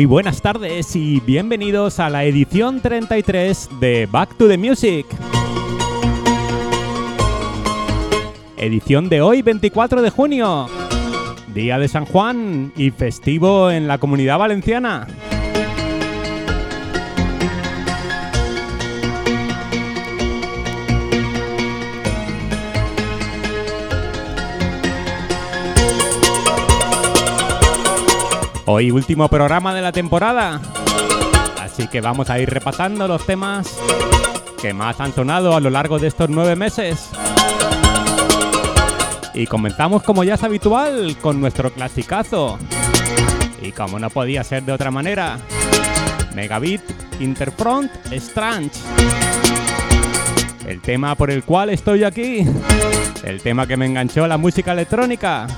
Muy buenas tardes y bienvenidos a la edición 33 de Back to the Music. Edición de hoy 24 de junio, día de San Juan y festivo en la comunidad valenciana. Hoy último programa de la temporada. Así que vamos a ir repasando los temas que más han sonado a lo largo de estos nueve meses. Y comenzamos como ya es habitual con nuestro clasicazo. Y como no podía ser de otra manera, Megabit Interfront Strange. El tema por el cual estoy aquí. El tema que me enganchó la música electrónica.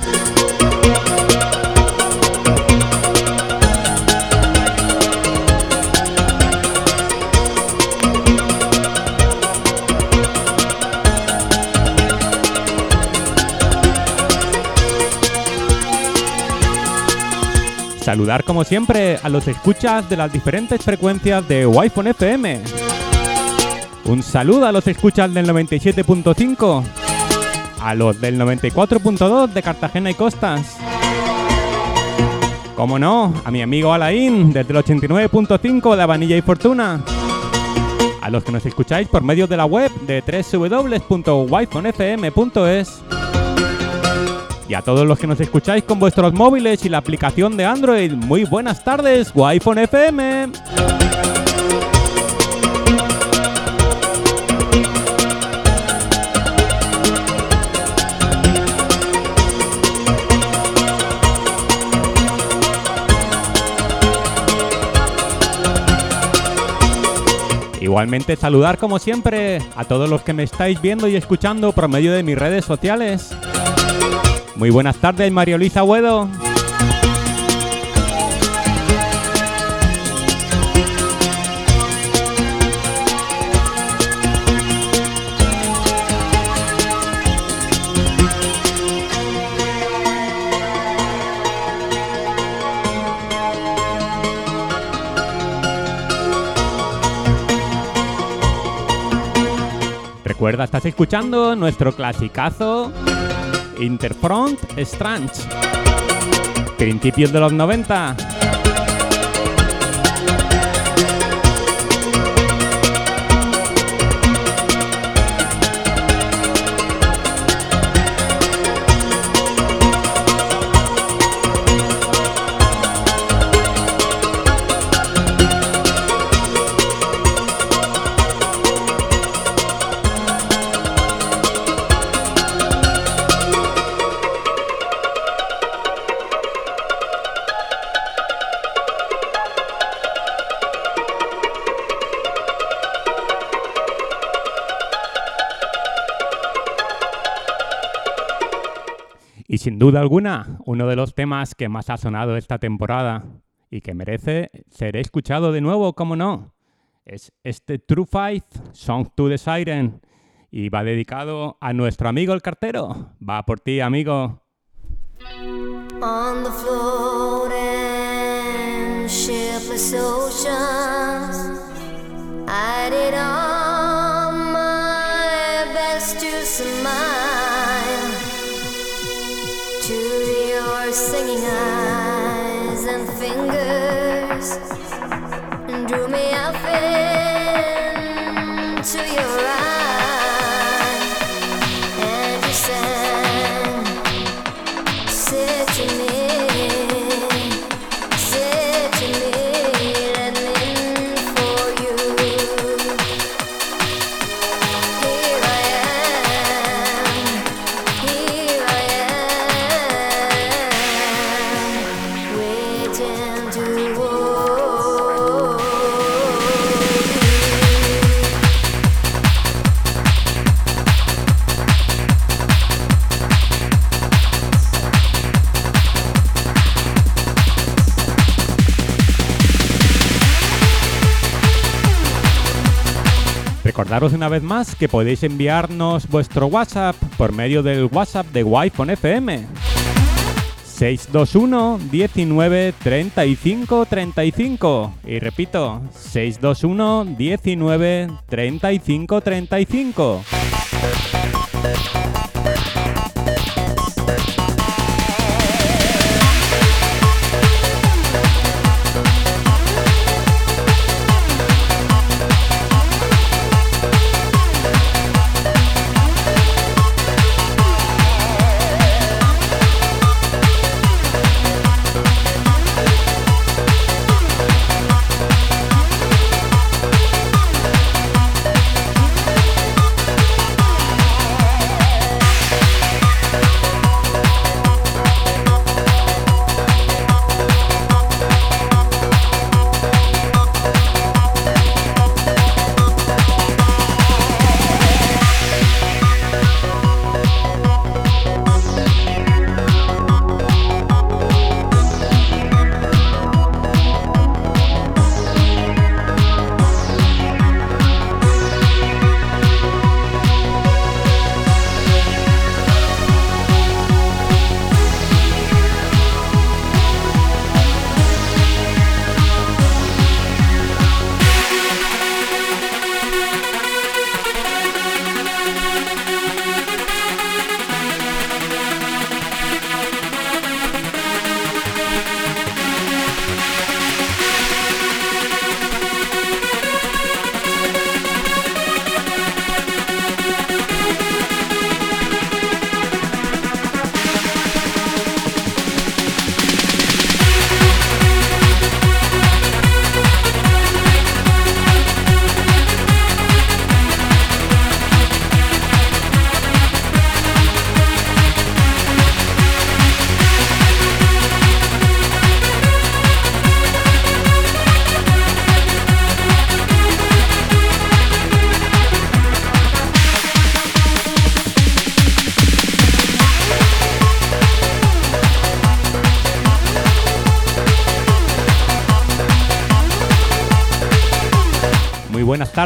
Saludar como siempre a los escuchas de las diferentes frecuencias de Wi-Fi FM. Un saludo a los escuchas del 97.5, a los del 94.2 de Cartagena y Costas. Como no, a mi amigo Alain desde el 89.5 de Vanilla y Fortuna. A los que nos escucháis por medio de la web de www.wifonfm.es y a todos los que nos escucháis con vuestros móviles y la aplicación de Android, muy buenas tardes, iPhone FM. Igualmente saludar como siempre a todos los que me estáis viendo y escuchando por medio de mis redes sociales. Muy buenas tardes, María Luisa Huedo. Recuerda, estás escuchando nuestro clasicazo Interfront Strange. Principios de los 90. Duda alguna, uno de los temas que más ha sonado esta temporada y que merece ser escuchado de nuevo, como no, es este True Fight, Song to the Siren, y va dedicado a nuestro amigo el cartero. Va por ti, amigo. Singing eyes and fingers. Drew me up Recordaros una vez más que podéis enviarnos vuestro WhatsApp por medio del WhatsApp de wi FM 621 19 35 35. Y repito, 621 19 35 35.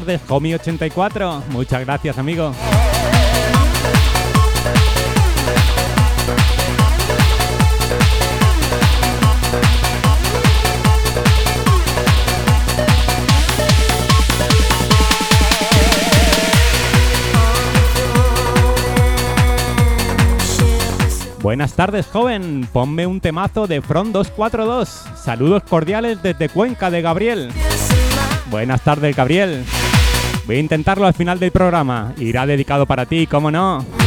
Tardes, Homie84. Muchas gracias, amigo. Buenas tardes, joven. Ponme un temazo de Front 242. Saludos cordiales desde Cuenca de Gabriel. Buenas tardes, Gabriel. Voy a intentarlo al final del programa. Irá dedicado para ti, ¿cómo no?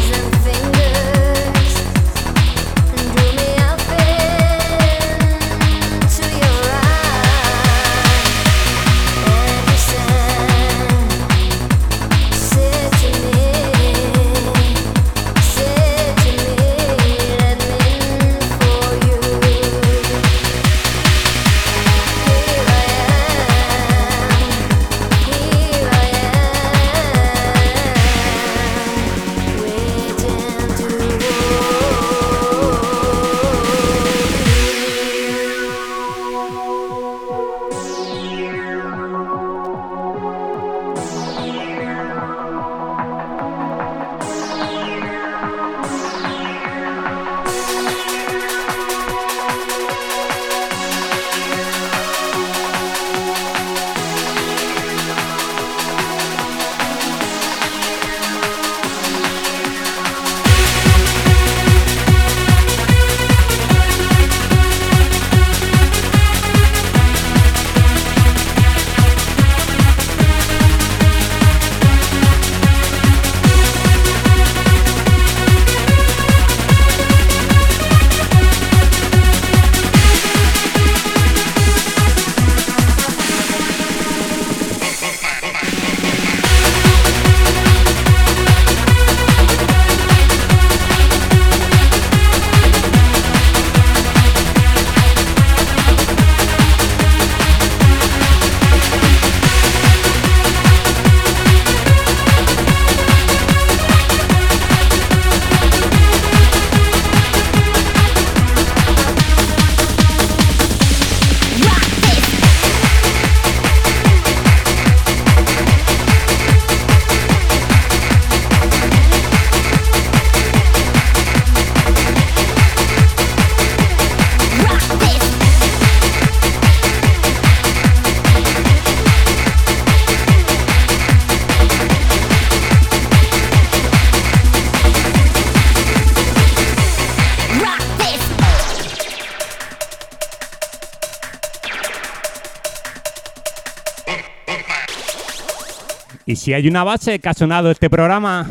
Y si hay una base que ha sonado este programa,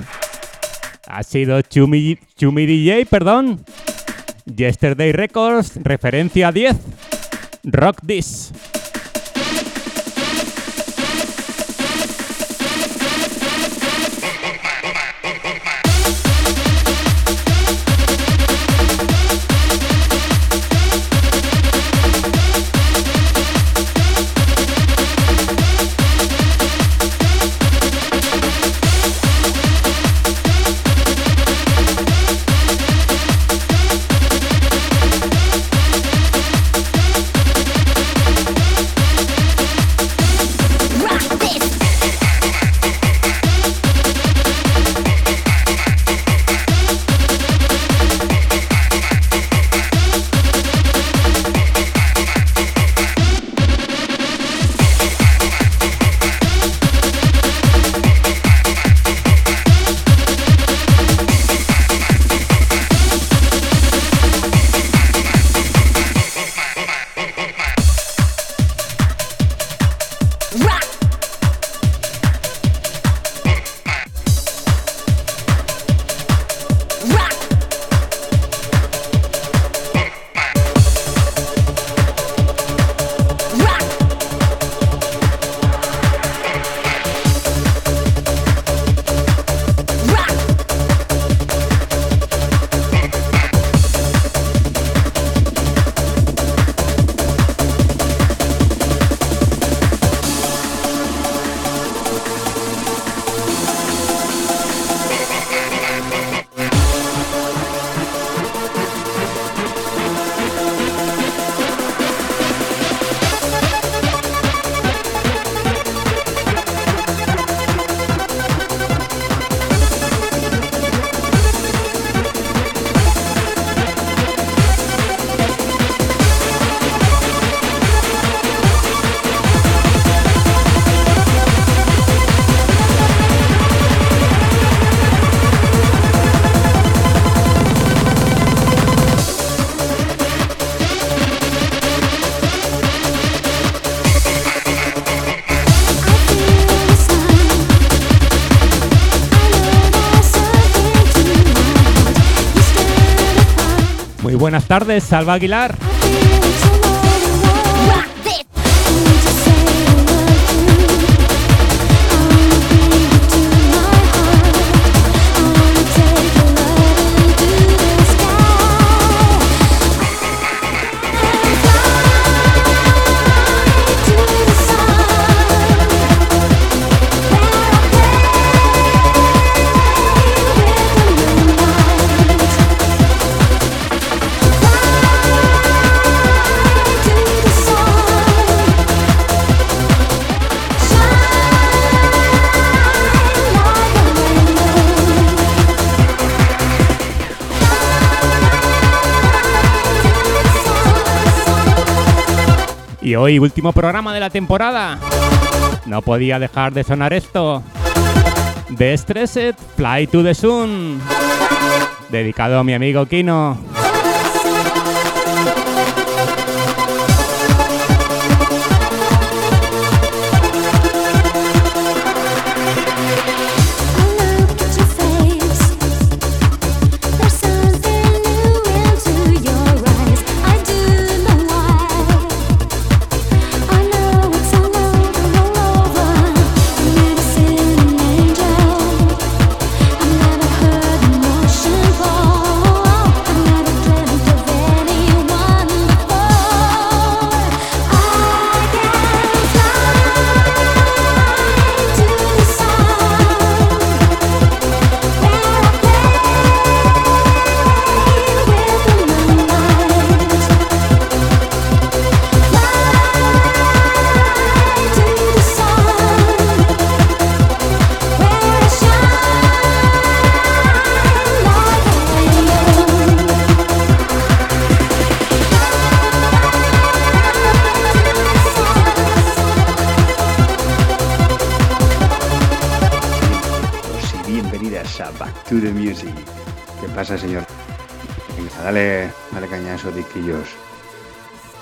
ha sido Chumi, Chumi DJ, perdón. Yesterday Records, referencia 10. Rock This. Tardes, Salva Aguilar. Y hoy, último programa de la temporada. No podía dejar de sonar esto. The Stressed Fly to the Sun. Dedicado a mi amigo Kino.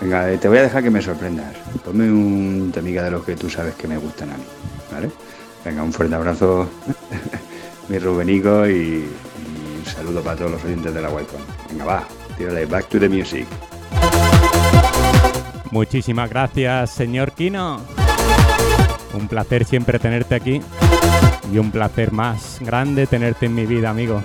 Venga, te voy a dejar que me sorprendas. Ponme un temiga de los que tú sabes que me gustan a mí, ¿vale? Venga, un fuerte abrazo, mi Rubenico, y, un saludo para todos los oyentes de la wi Venga, va, tírale, back to the music. Muchísimas gracias, señor Kino. Un placer siempre tenerte aquí y un placer más grande tenerte en mi vida, amigo.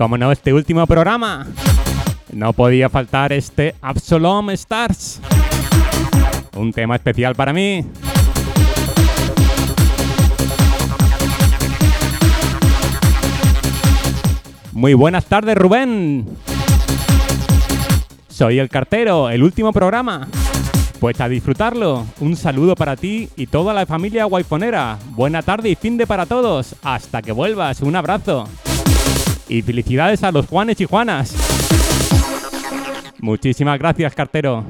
Como no, este último programa. No podía faltar este Absalom Stars. Un tema especial para mí. Muy buenas tardes, Rubén. Soy el cartero, el último programa. Pues a disfrutarlo. Un saludo para ti y toda la familia guayfonera. Buena tarde y fin de para todos. Hasta que vuelvas. Un abrazo. Y felicidades a los Juanes y Juanas. Muchísimas gracias, cartero.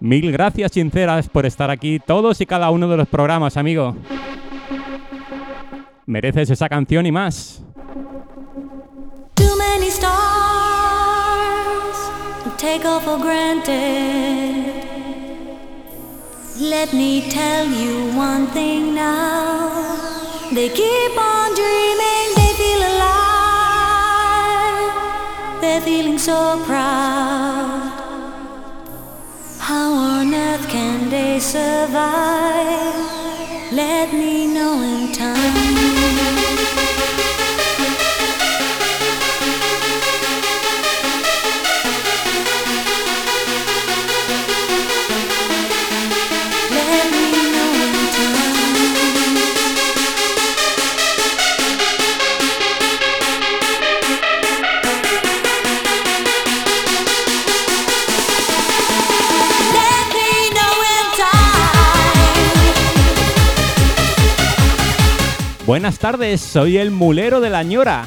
Mil gracias sinceras por estar aquí todos y cada uno de los programas, amigo. Mereces esa canción y más. Too many stars take off for granted. Let me tell you one thing now. They keep on dreaming. They're feeling so proud. How on earth can they survive? Let me know in time. Buenas tardes, soy el mulero de la ñora.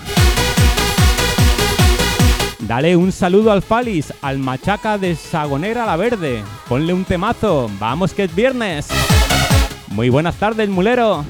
Dale un saludo al Falis, al machaca de Sagonera la Verde. Ponle un temazo, vamos que es viernes. Muy buenas tardes, mulero.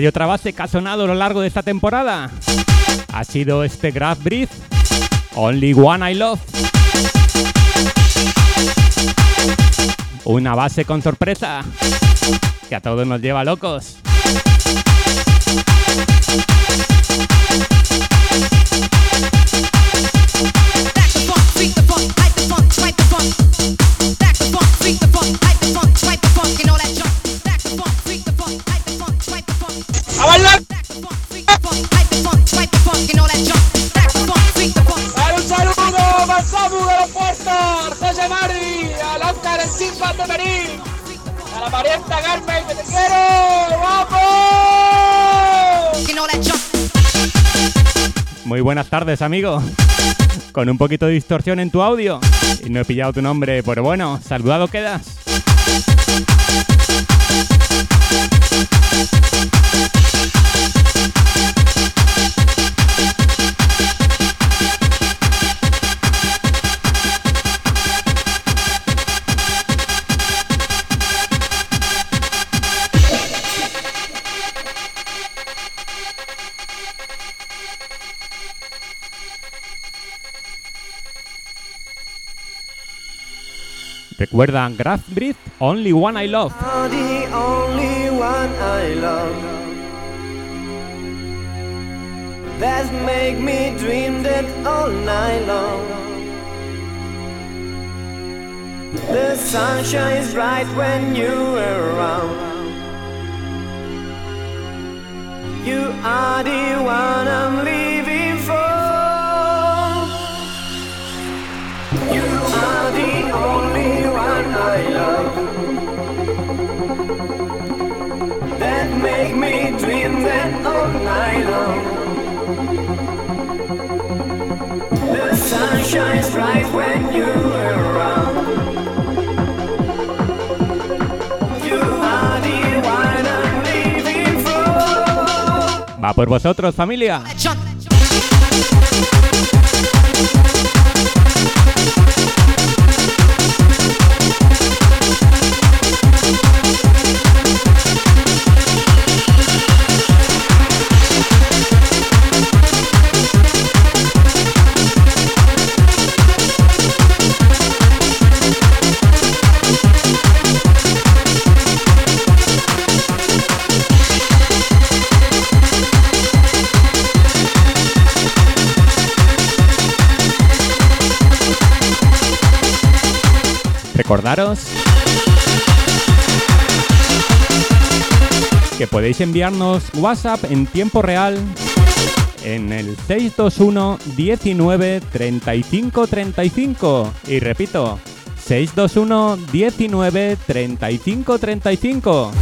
Hay otra base que ha sonado a lo largo de esta temporada, ha sido este Graph Breath, Only One I Love. Una base con sorpresa que a todos nos lleva locos. Buenas tardes, amigo. Con un poquito de distorsión en tu audio. Y no he pillado tu nombre, pero bueno, saludado quedas. Recuerda, Graph Breath, Only One I Love. the only one I love. That make me dream that all night long. The sun shines bright when you're around. You are the one I'm living Va por vosotros, familia. Recordaros que podéis enviarnos WhatsApp en tiempo real en el 621 19 35 35 y repito 621 19 35 35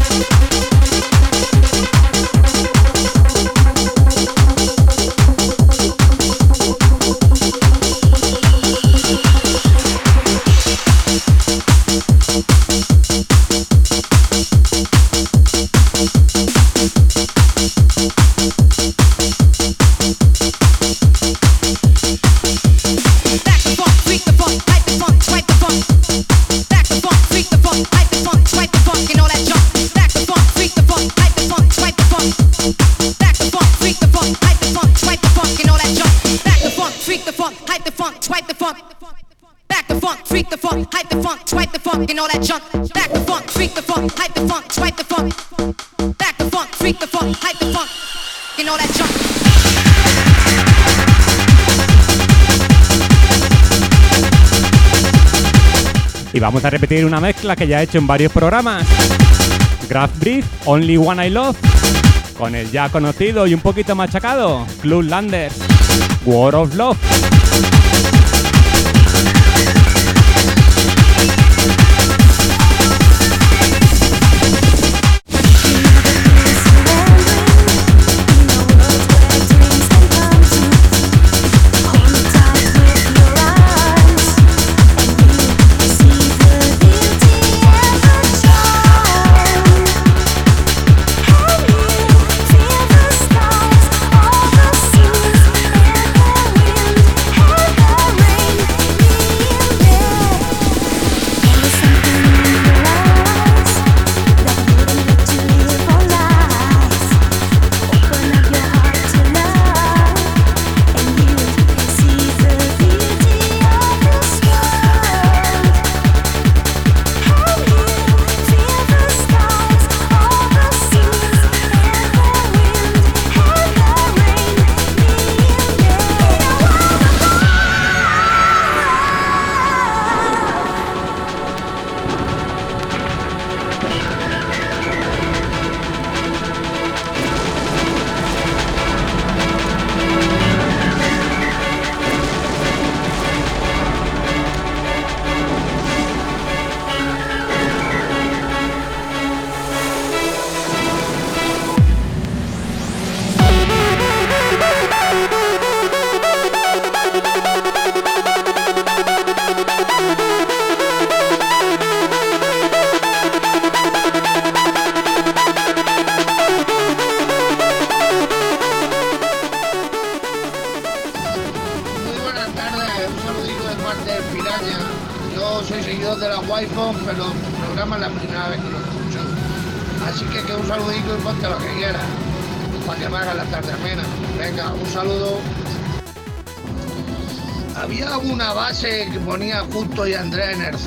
funk, and all that junk. Back the funk, freak the funk, hype the funk, swipe the funk. Back the funk, freak the funk, hype the funk, and all that junk. Y vamos a repetir una mezcla que ya he hecho en varios programas. Graph Breath, Only One I Love, con el ya conocido y un poquito machacado, Club Landers, War of Love.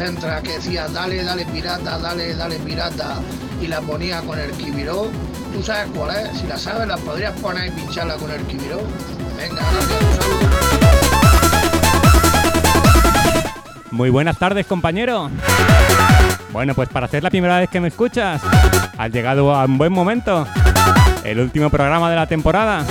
Centro que decía dale, dale pirata, dale, dale pirata y la ponía con el Kibiró. ¿Tú sabes cuál es? Si la sabes la podrías poner y pincharla con el Kibiró. Venga, gracias. Muy buenas tardes, compañero. Bueno, pues para ser la primera vez que me escuchas, has llegado a un buen momento. El último programa de la temporada.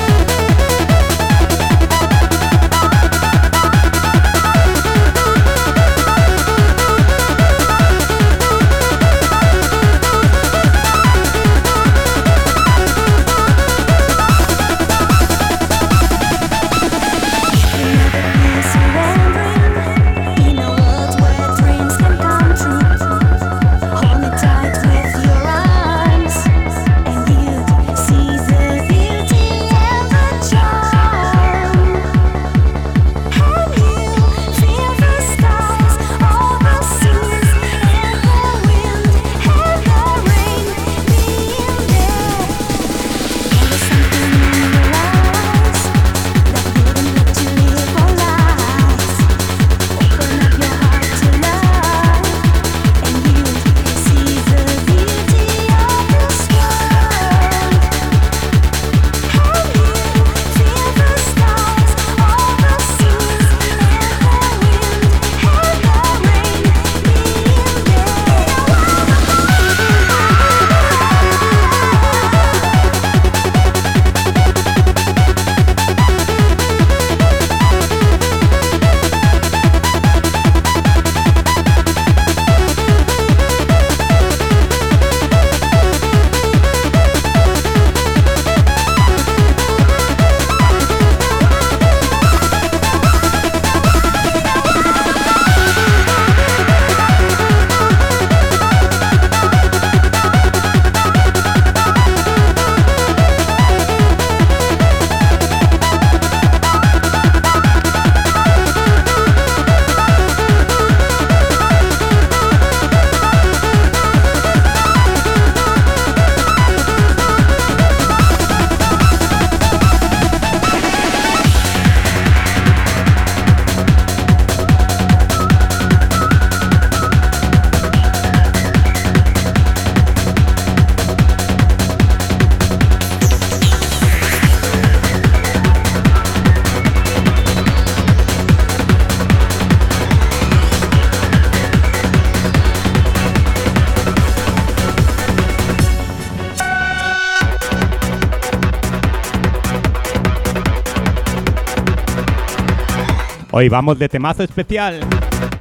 Hoy vamos de temazo especial.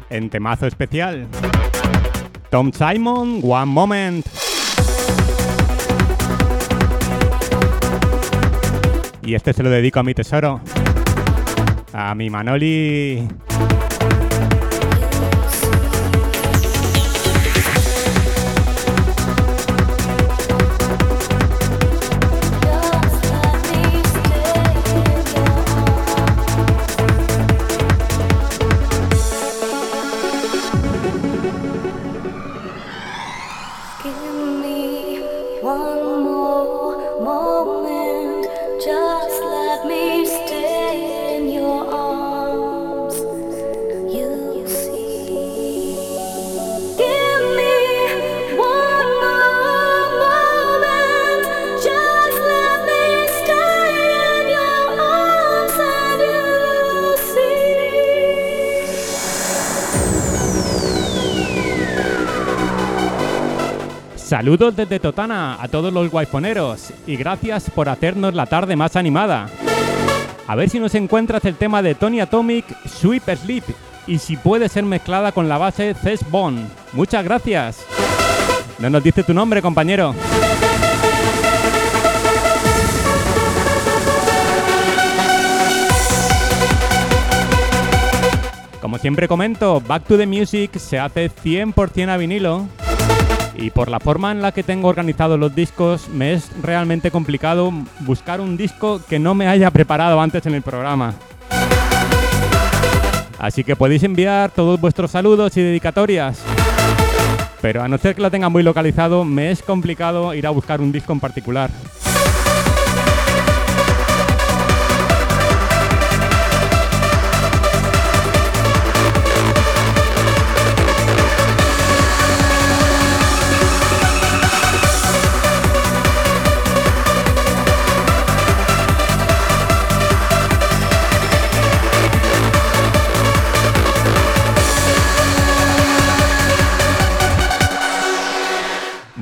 En temazo especial. Tom Simon, One Moment. Y este se lo dedico a mi tesoro. A mi Manoli. Saludos desde Totana a todos los guayponeros y gracias por hacernos la tarde más animada. A ver si nos encuentras el tema de Tony Atomic, Sweep Sleep, y si puede ser mezclada con la base Ces Bond. Muchas gracias. No nos dice tu nombre, compañero. Como siempre comento, Back to the Music se hace 100% a vinilo y por la forma en la que tengo organizados los discos me es realmente complicado buscar un disco que no me haya preparado antes en el programa. Así que podéis enviar todos vuestros saludos y dedicatorias Pero a no ser que lo tenga muy localizado, me es complicado ir a buscar un disco en particular.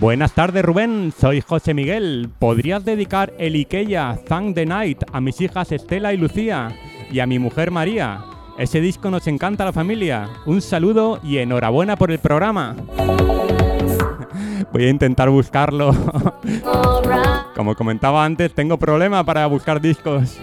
Buenas tardes Rubén, soy José Miguel. ¿Podrías dedicar el Ikea Thank the Night a mis hijas Estela y Lucía y a mi mujer María? Ese disco nos encanta a la familia. Un saludo y enhorabuena por el programa. Voy a intentar buscarlo. Como comentaba antes, tengo problema para buscar discos.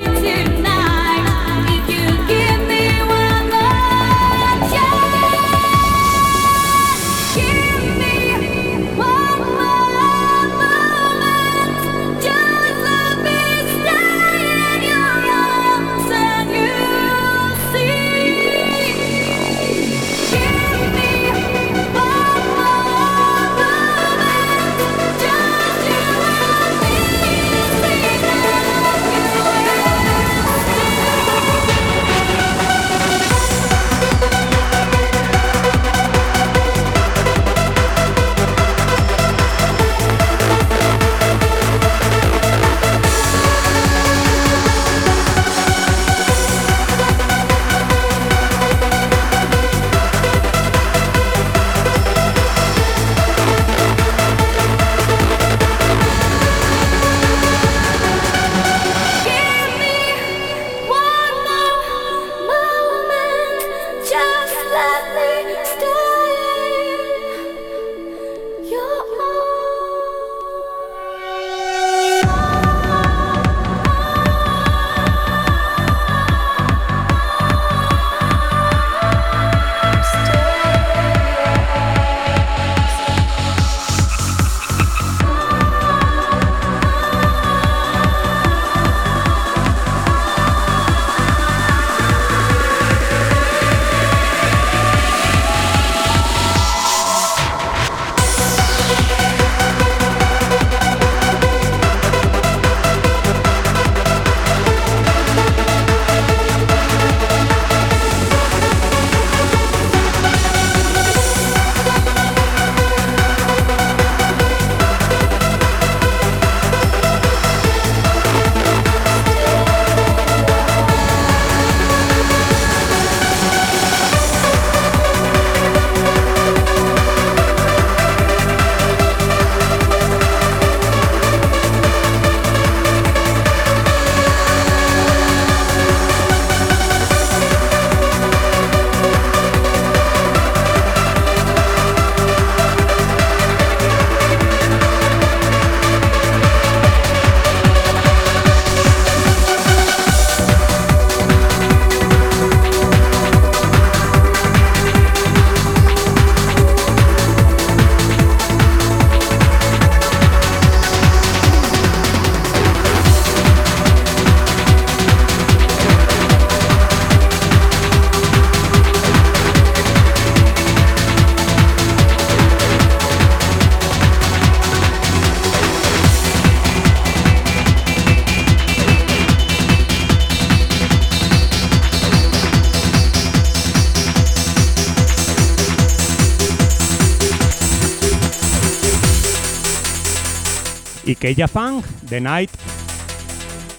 Ikea Fang, The Night,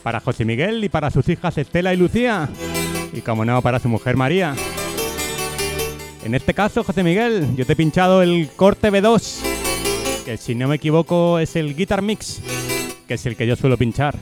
para José Miguel y para sus hijas Estela y Lucía, y como no, para su mujer María. En este caso, José Miguel, yo te he pinchado el corte B2, que si no me equivoco es el Guitar Mix, que es el que yo suelo pinchar.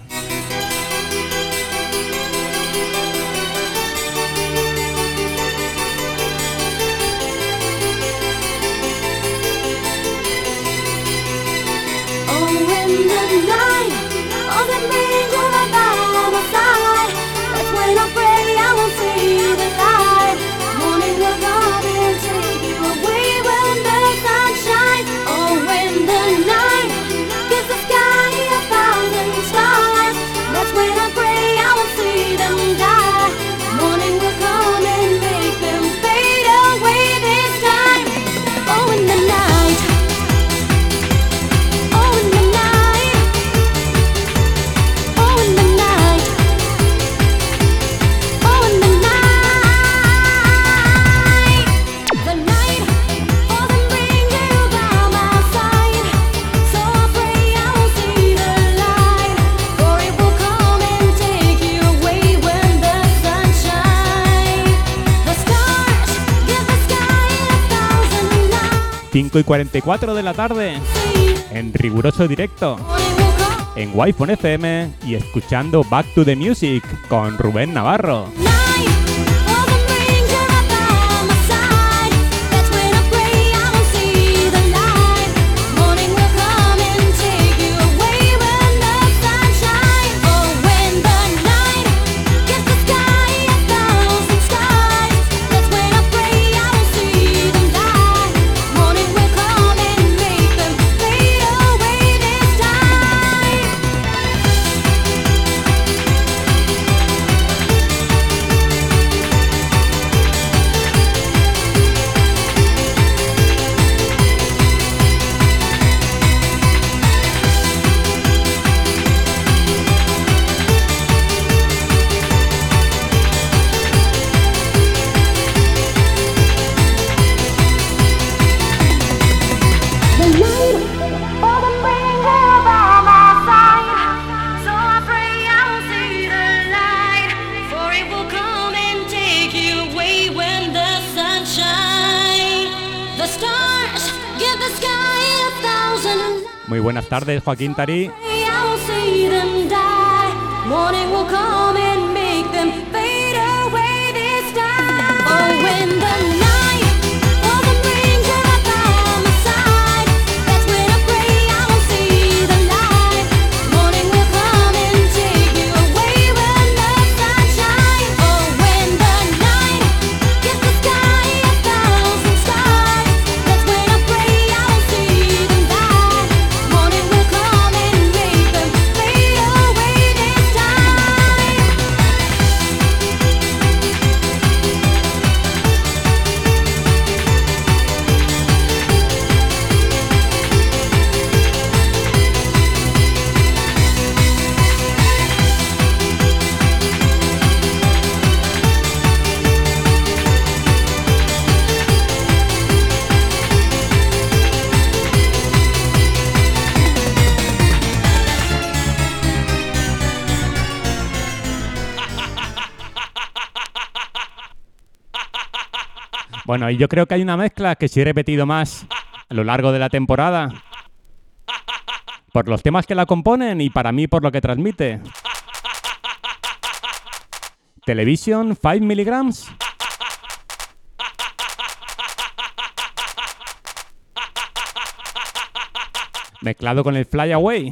5 y 44 de la tarde, en riguroso directo, en Wi-Fi FM y escuchando Back to the Music con Rubén Navarro. Buenas tardes, Joaquín Tarí. Bueno, y yo creo que hay una mezcla que sí he repetido más a lo largo de la temporada. Por los temas que la componen y para mí por lo que transmite. Television 5 miligrams. Mezclado con el Fly Away.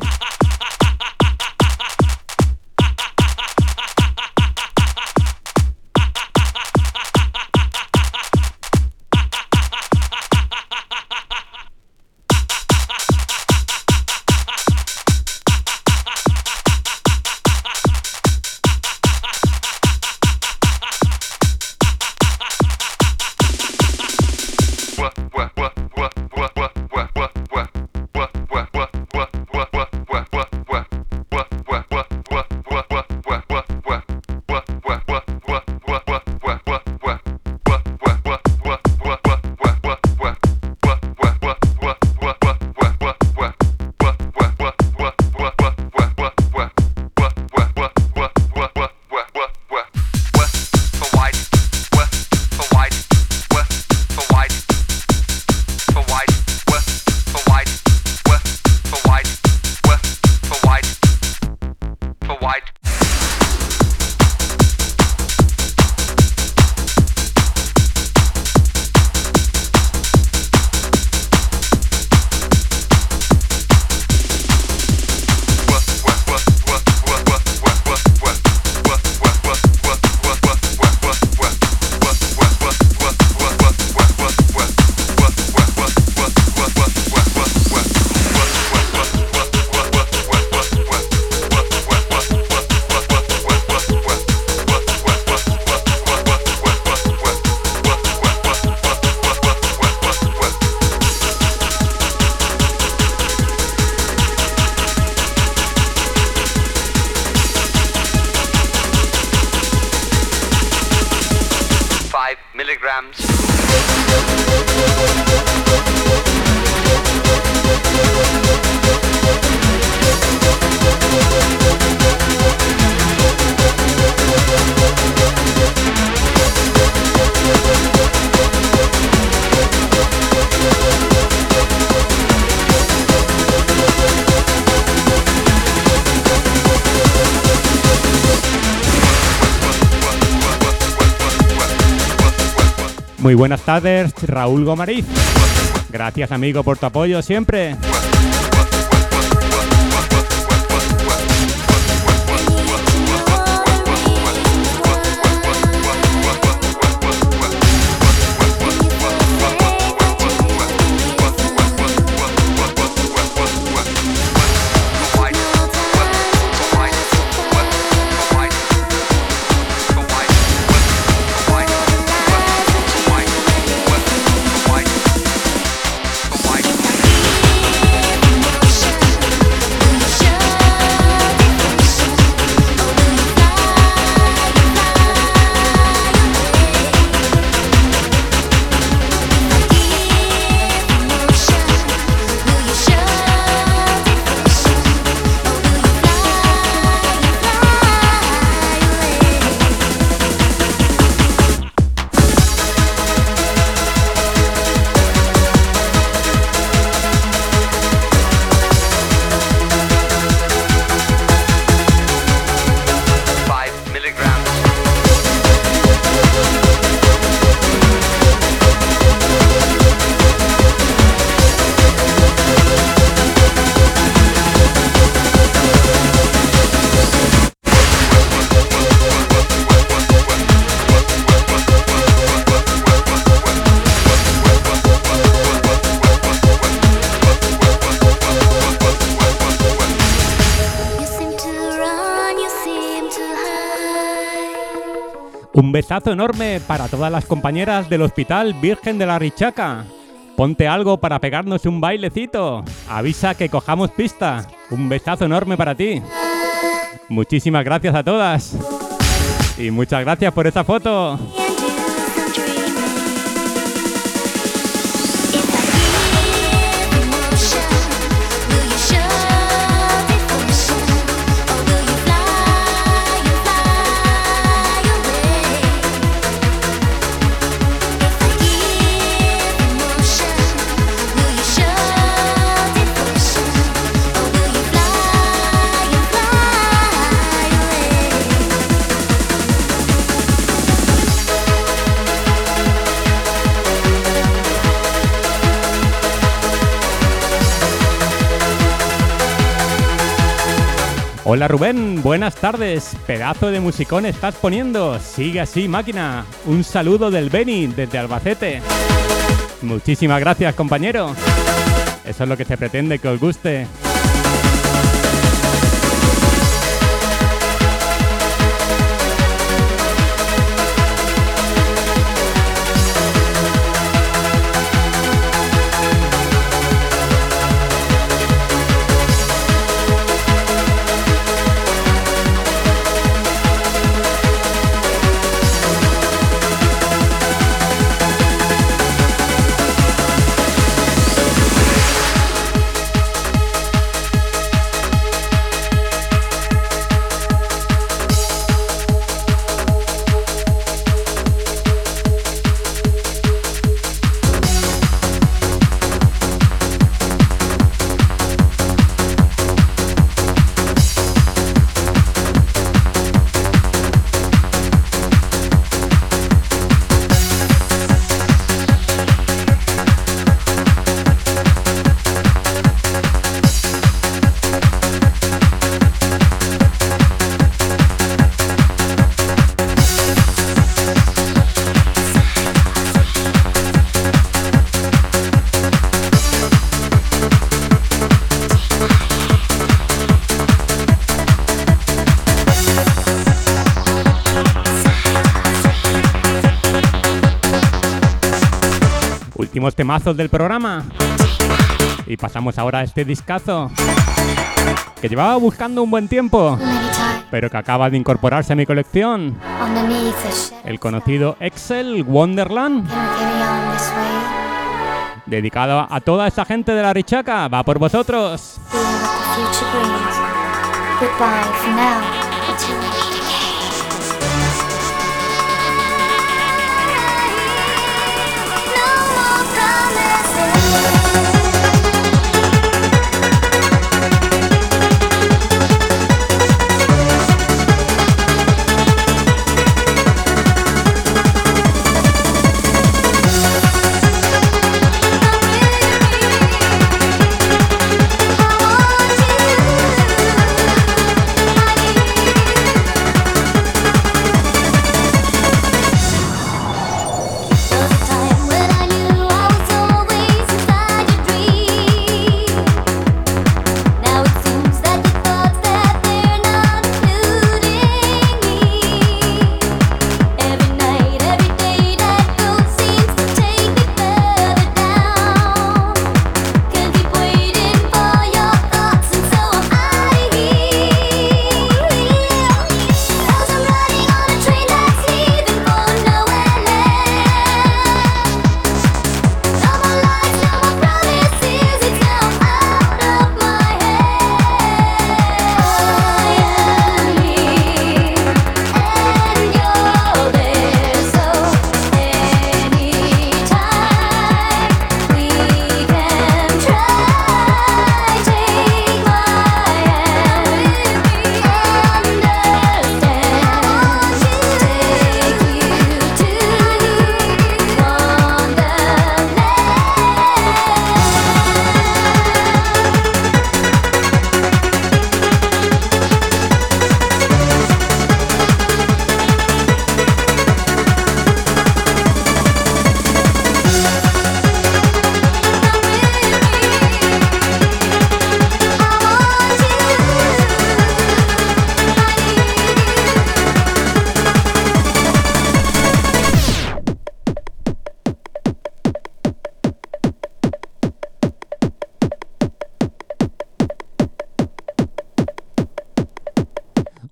Muy buenas tardes, Raúl Gomariz. Gracias amigo por tu apoyo siempre. Un besazo enorme para todas las compañeras del Hospital Virgen de la Richaca. Ponte algo para pegarnos un bailecito. Avisa que cojamos pista. Un besazo enorme para ti. Muchísimas gracias a todas. Y muchas gracias por esta foto. Hola Rubén, buenas tardes. Pedazo de musicón estás poniendo. Sigue así, máquina. Un saludo del Beni desde Albacete. Muchísimas gracias, compañero. Eso es lo que se pretende que os guste. Temazos del programa. Y pasamos ahora a este discazo que llevaba buscando un buen tiempo, pero que acaba de incorporarse a mi colección. El conocido Excel Wonderland, dedicado a toda esa gente de la Richaca. Va por vosotros. Goodbye.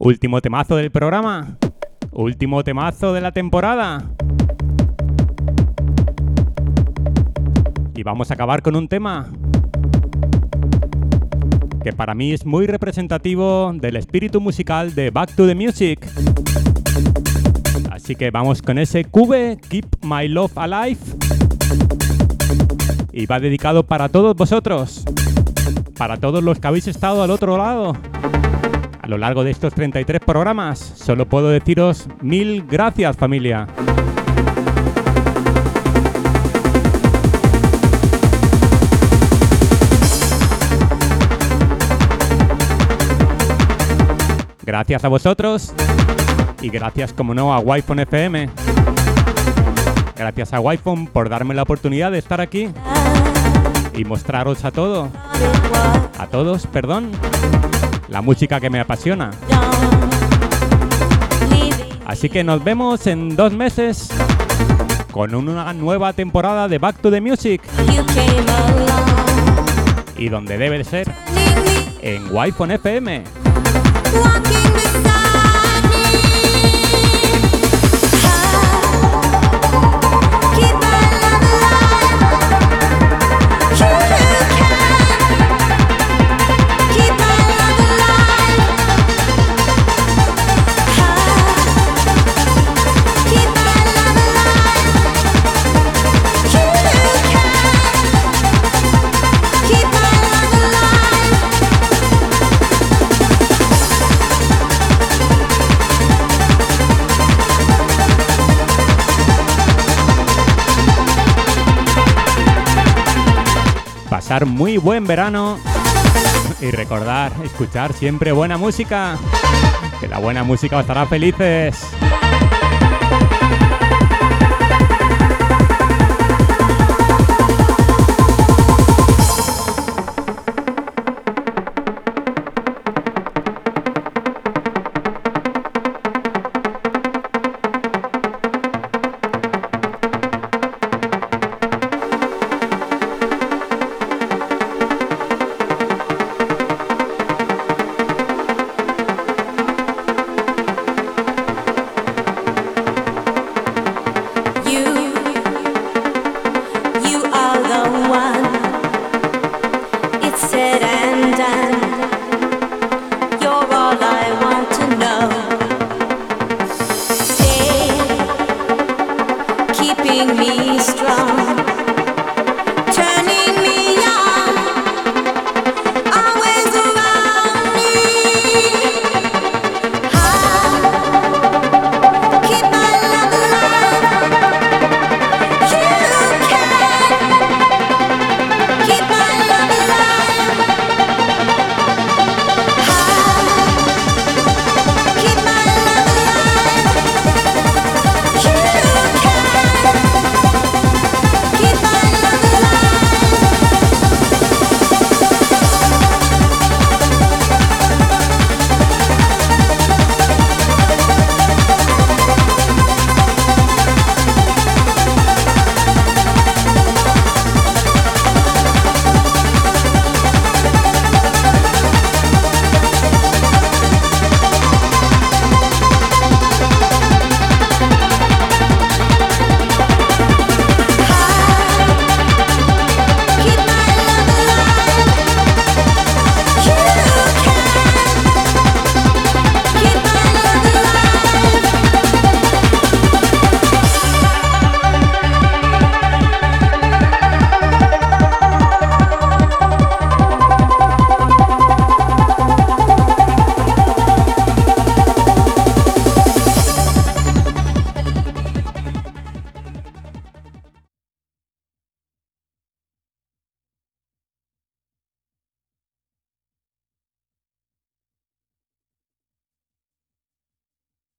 Último temazo del programa. Último temazo de la temporada. Y vamos a acabar con un tema que para mí es muy representativo del espíritu musical de Back to the Music. Así que vamos con ese Cube, Keep My Love Alive. Y va dedicado para todos vosotros, para todos los que habéis estado al otro lado. Lo largo de estos 33 programas, solo puedo deciros mil gracias familia. Gracias a vosotros y gracias, como no, a wi FM. Gracias a wi por darme la oportunidad de estar aquí y mostraros a todo, a todos, perdón, la música que me apasiona. Así que nos vemos en dos meses con una nueva temporada de Back to the Music y donde debe ser en wi FM. Pasar muy buen verano y recordar escuchar siempre buena música. Que la buena música os hará felices. making me strong.